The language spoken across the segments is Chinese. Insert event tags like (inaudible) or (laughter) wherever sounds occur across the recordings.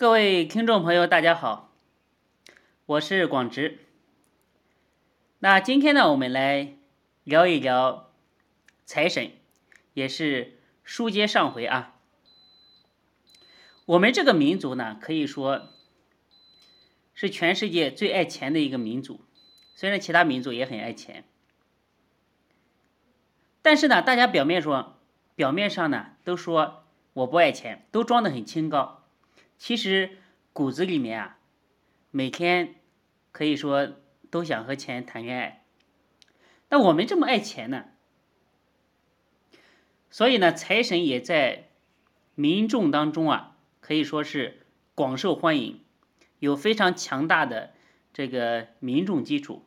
各位听众朋友，大家好，我是广直。那今天呢，我们来聊一聊财神，也是书接上回啊。我们这个民族呢，可以说是全世界最爱钱的一个民族，虽然其他民族也很爱钱，但是呢，大家表面说，表面上呢都说我不爱钱，都装得很清高。其实骨子里面啊，每天可以说都想和钱谈恋爱。那我们这么爱钱呢，所以呢，财神也在民众当中啊，可以说是广受欢迎，有非常强大的这个民众基础。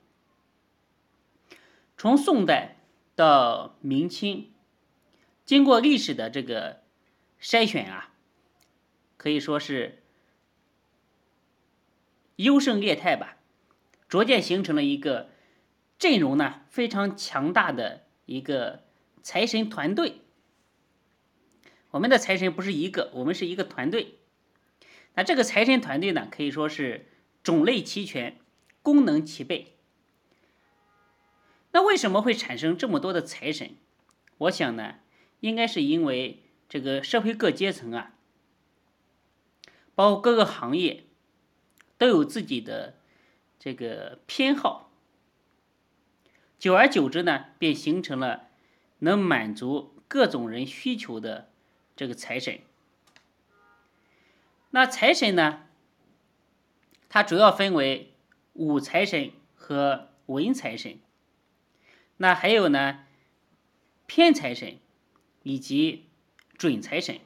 从宋代到明清，经过历史的这个筛选啊。可以说是优胜劣汰吧，逐渐形成了一个阵容呢非常强大的一个财神团队。我们的财神不是一个，我们是一个团队。那这个财神团队呢，可以说是种类齐全，功能齐备。那为什么会产生这么多的财神？我想呢，应该是因为这个社会各阶层啊。包括各个行业都有自己的这个偏好，久而久之呢，便形成了能满足各种人需求的这个财神。那财神呢，它主要分为武财神和文财神，那还有呢偏财神以及准财神。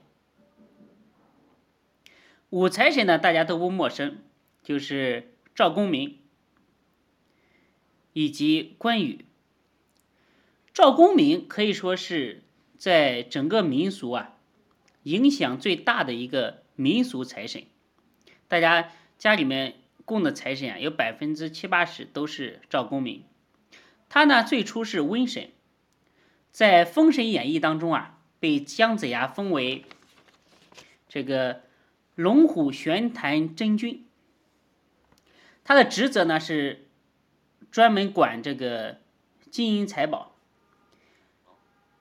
五财神呢，大家都不陌生，就是赵公明以及关羽。赵公明可以说是在整个民俗啊影响最大的一个民俗财神。大家家里面供的财神啊，有百分之七八十都是赵公明。他呢，最初是瘟神，在《封神演义》当中啊，被姜子牙封为这个。龙虎玄坛真君，他的职责呢是专门管这个金银财宝。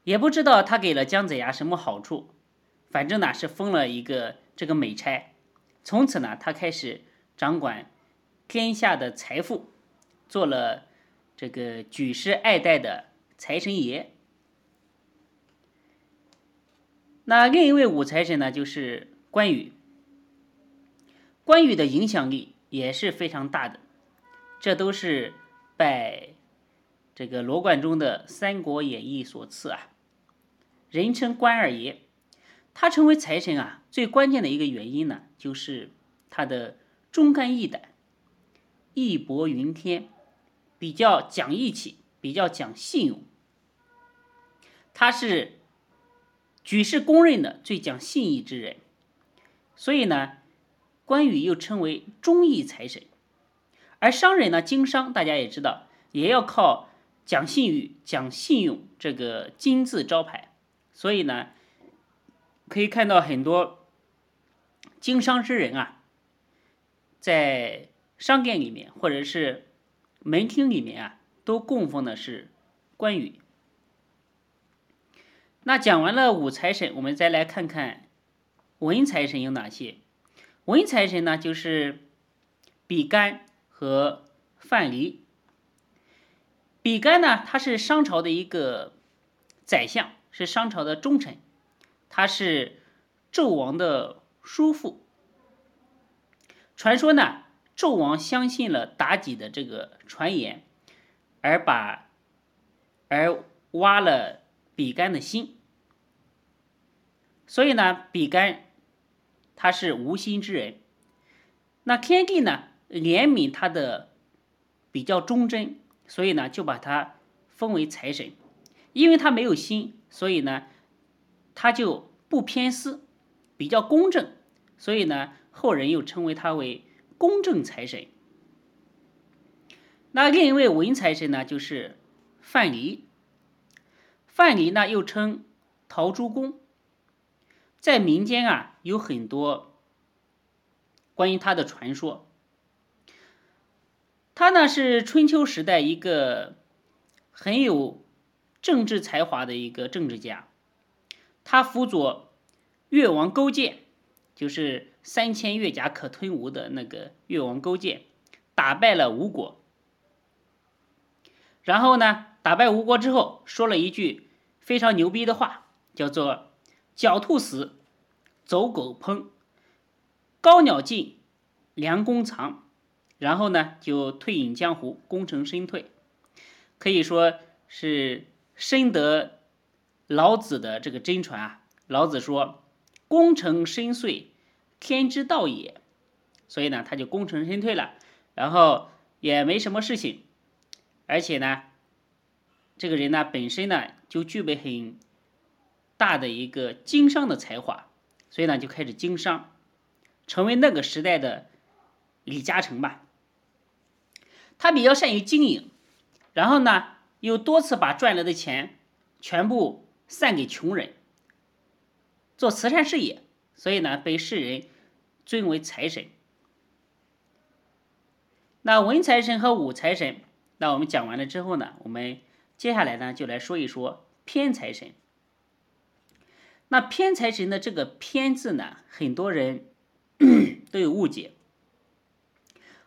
也不知道他给了姜子牙什么好处，反正呢是封了一个这个美差。从此呢，他开始掌管天下的财富，做了这个举世爱戴的财神爷。那另一位武财神呢，就是关羽。关羽的影响力也是非常大的，这都是拜这个罗贯中的《三国演义》所赐啊。人称关二爷，他成为财神啊，最关键的一个原因呢，就是他的忠肝义胆、义薄云天，比较讲义气，比较讲信用。他是举世公认的最讲信义之人，所以呢。关羽又称为忠义财神，而商人呢，经商大家也知道，也要靠讲信誉、讲信用这个金字招牌。所以呢，可以看到很多经商之人啊，在商店里面或者是门厅里面啊，都供奉的是关羽。那讲完了武财神，我们再来看看文财神有哪些。文财神呢，就是比干和范蠡。比干呢，他是商朝的一个宰相，是商朝的忠臣，他是纣王的叔父。传说呢，纣王相信了妲己的这个传言，而把而挖了比干的心，所以呢，比干。他是无心之人，那天帝呢怜悯他的比较忠贞，所以呢就把他封为财神，因为他没有心，所以呢他就不偏私，比较公正，所以呢后人又称为他为公正财神。那另一位文财神呢就是范蠡，范蠡呢又称陶朱公。在民间啊，有很多关于他的传说。他呢是春秋时代一个很有政治才华的一个政治家，他辅佐越王勾践，就是三千越甲可吞吴的那个越王勾践，打败了吴国。然后呢，打败吴国之后，说了一句非常牛逼的话，叫做“狡兔死，走狗烹，高鸟尽，良弓藏”。然后呢，就退隐江湖，功成身退，可以说是深得老子的这个真传啊。老子说：“功成身遂，天之道也。”所以呢，他就功成身退了，然后也没什么事情，而且呢，这个人呢本身呢就具备很大的一个经商的才华，所以呢就开始经商，成为那个时代的李嘉诚吧。他比较善于经营，然后呢，又多次把赚来的钱全部散给穷人，做慈善事业，所以呢，被世人尊为财神。那文财神和武财神，那我们讲完了之后呢，我们接下来呢就来说一说偏财神。那偏财神的这个“偏”字呢，很多人 (coughs) 都有误解。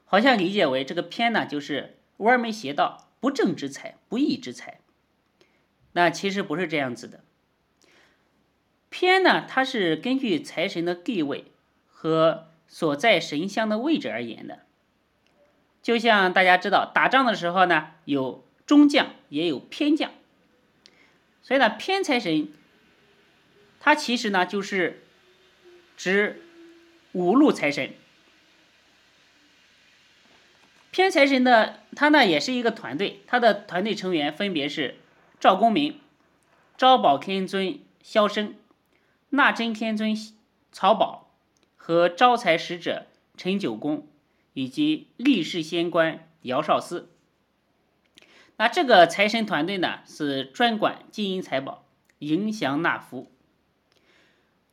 好像理解为这个偏呢，就是歪门邪道、不正之财、不义之财。那其实不是这样子的。偏呢，它是根据财神的地位和所在神像的位置而言的。就像大家知道，打仗的时候呢，有中将，也有偏将。所以呢，偏财神，它其实呢就是指五路财神。偏财神的他呢也是一个团队，他的团队成员分别是赵公明、招宝天尊萧生、纳真天尊曹宝和招财使者陈九公，以及立世仙官姚少司。那这个财神团队呢是专管金银财宝、迎祥纳福。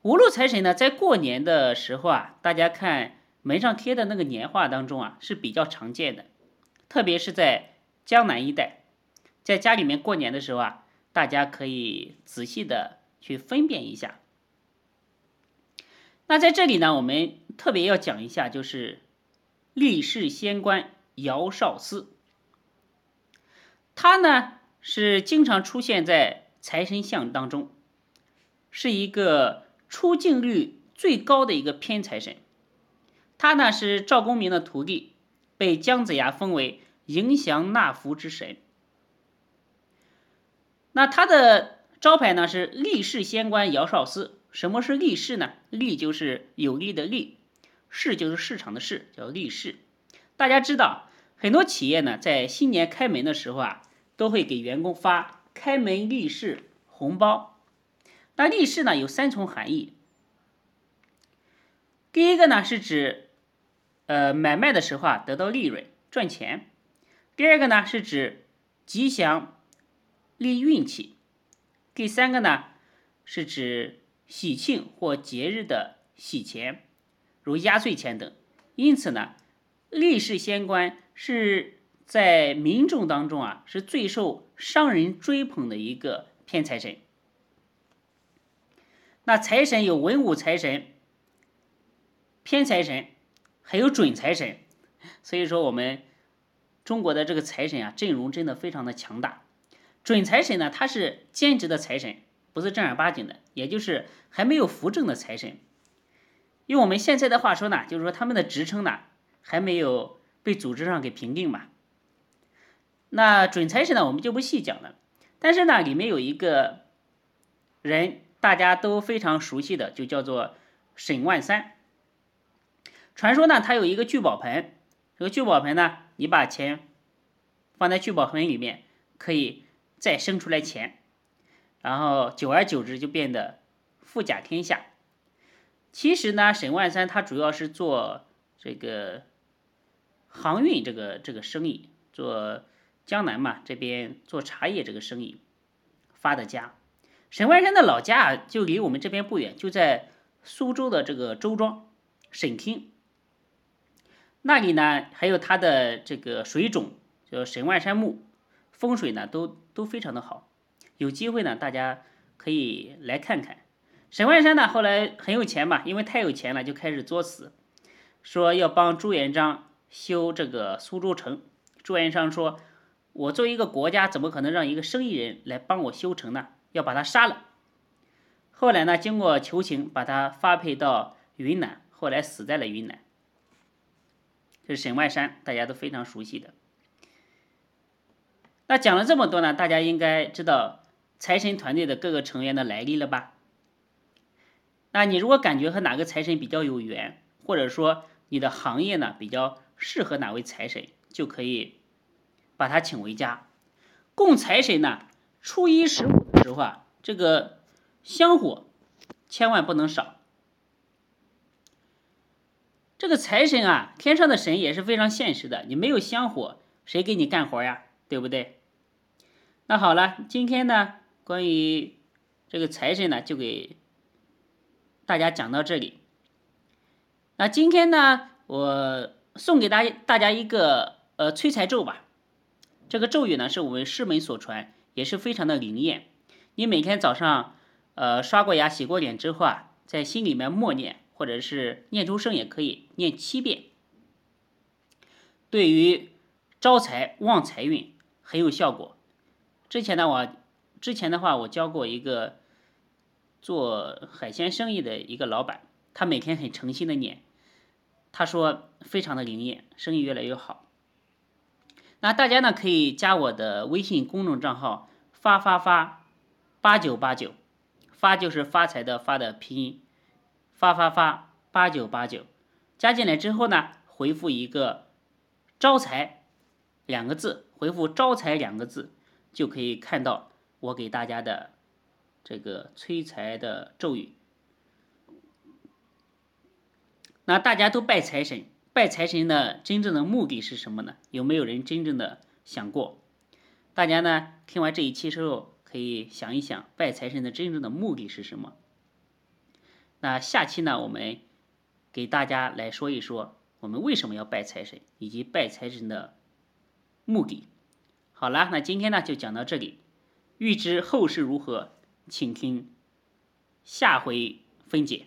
五路财神呢在过年的时候啊，大家看。门上贴的那个年画当中啊是比较常见的，特别是在江南一带，在家里面过年的时候啊，大家可以仔细的去分辨一下。那在这里呢，我们特别要讲一下，就是立世仙官姚少司，他呢是经常出现在财神像当中，是一个出镜率最高的一个偏财神。他呢是赵公明的徒弟，被姜子牙封为迎祥纳福之神。那他的招牌呢是立世仙官姚少司。什么是立世呢？立就是有利的利，市就是市场的市，叫立世。大家知道，很多企业呢在新年开门的时候啊，都会给员工发开门利市红包。那立世呢有三重含义。第一个呢是指。呃，买卖的时候啊，得到利润赚钱。第二个呢，是指吉祥利运气。第三个呢，是指喜庆或节日的喜钱，如压岁钱等。因此呢，立世仙官是在民众当中啊，是最受商人追捧的一个偏财神。那财神有文武财神、偏财神。还有准财神，所以说我们中国的这个财神啊，阵容真的非常的强大。准财神呢，他是兼职的财神，不是正儿八经的，也就是还没有扶正的财神。用我们现在的话说呢，就是说他们的职称呢还没有被组织上给评定嘛。那准财神呢，我们就不细讲了。但是呢，里面有一个人大家都非常熟悉的，就叫做沈万三。传说呢，它有一个聚宝盆，这个聚宝盆呢，你把钱放在聚宝盆里面，可以再生出来钱，然后久而久之就变得富甲天下。其实呢，沈万三他主要是做这个航运这个这个生意，做江南嘛这边做茶叶这个生意发的家。沈万三的老家，就离我们这边不远，就在苏州的这个周庄沈厅。那里呢还有它的这个水种，叫沈万山墓，风水呢都都非常的好。有机会呢，大家可以来看看。沈万山呢后来很有钱嘛，因为太有钱了，就开始作死，说要帮朱元璋修这个苏州城。朱元璋说：“我作为一个国家，怎么可能让一个生意人来帮我修城呢？要把他杀了。”后来呢，经过求情，把他发配到云南，后来死在了云南。这是沈万山，大家都非常熟悉的。那讲了这么多呢，大家应该知道财神团队的各个成员的来历了吧？那你如果感觉和哪个财神比较有缘，或者说你的行业呢比较适合哪位财神，就可以把他请回家。供财神呢，初一十五实话，这个。香火千万不能少。这个财神啊，天上的神也是非常现实的。你没有香火，谁给你干活呀？对不对？那好了，今天呢，关于这个财神呢，就给大家讲到这里。那今天呢，我送给大家大家一个呃催财咒吧。这个咒语呢，是我们师门所传，也是非常的灵验。你每天早上。呃，刷过牙、洗过脸之后啊，在心里面默念，或者是念出声也可以，念七遍。对于招财旺财运很有效果。之前呢，我之前的话，我教过一个做海鲜生意的一个老板，他每天很诚心的念，他说非常的灵验，生意越来越好。那大家呢可以加我的微信公众账号发发发八九八九。发就是发财的发的拼音，发发发八九八九，加进来之后呢，回复一个招财两个字，回复招财两个字，就可以看到我给大家的这个催财的咒语。那大家都拜财神，拜财神的真正的目的是什么呢？有没有人真正的想过？大家呢听完这一期之后。可以想一想，拜财神的真正的目的是什么？那下期呢，我们给大家来说一说，我们为什么要拜财神，以及拜财神的目的。好了，那今天呢就讲到这里。欲知后事如何，请听下回分解。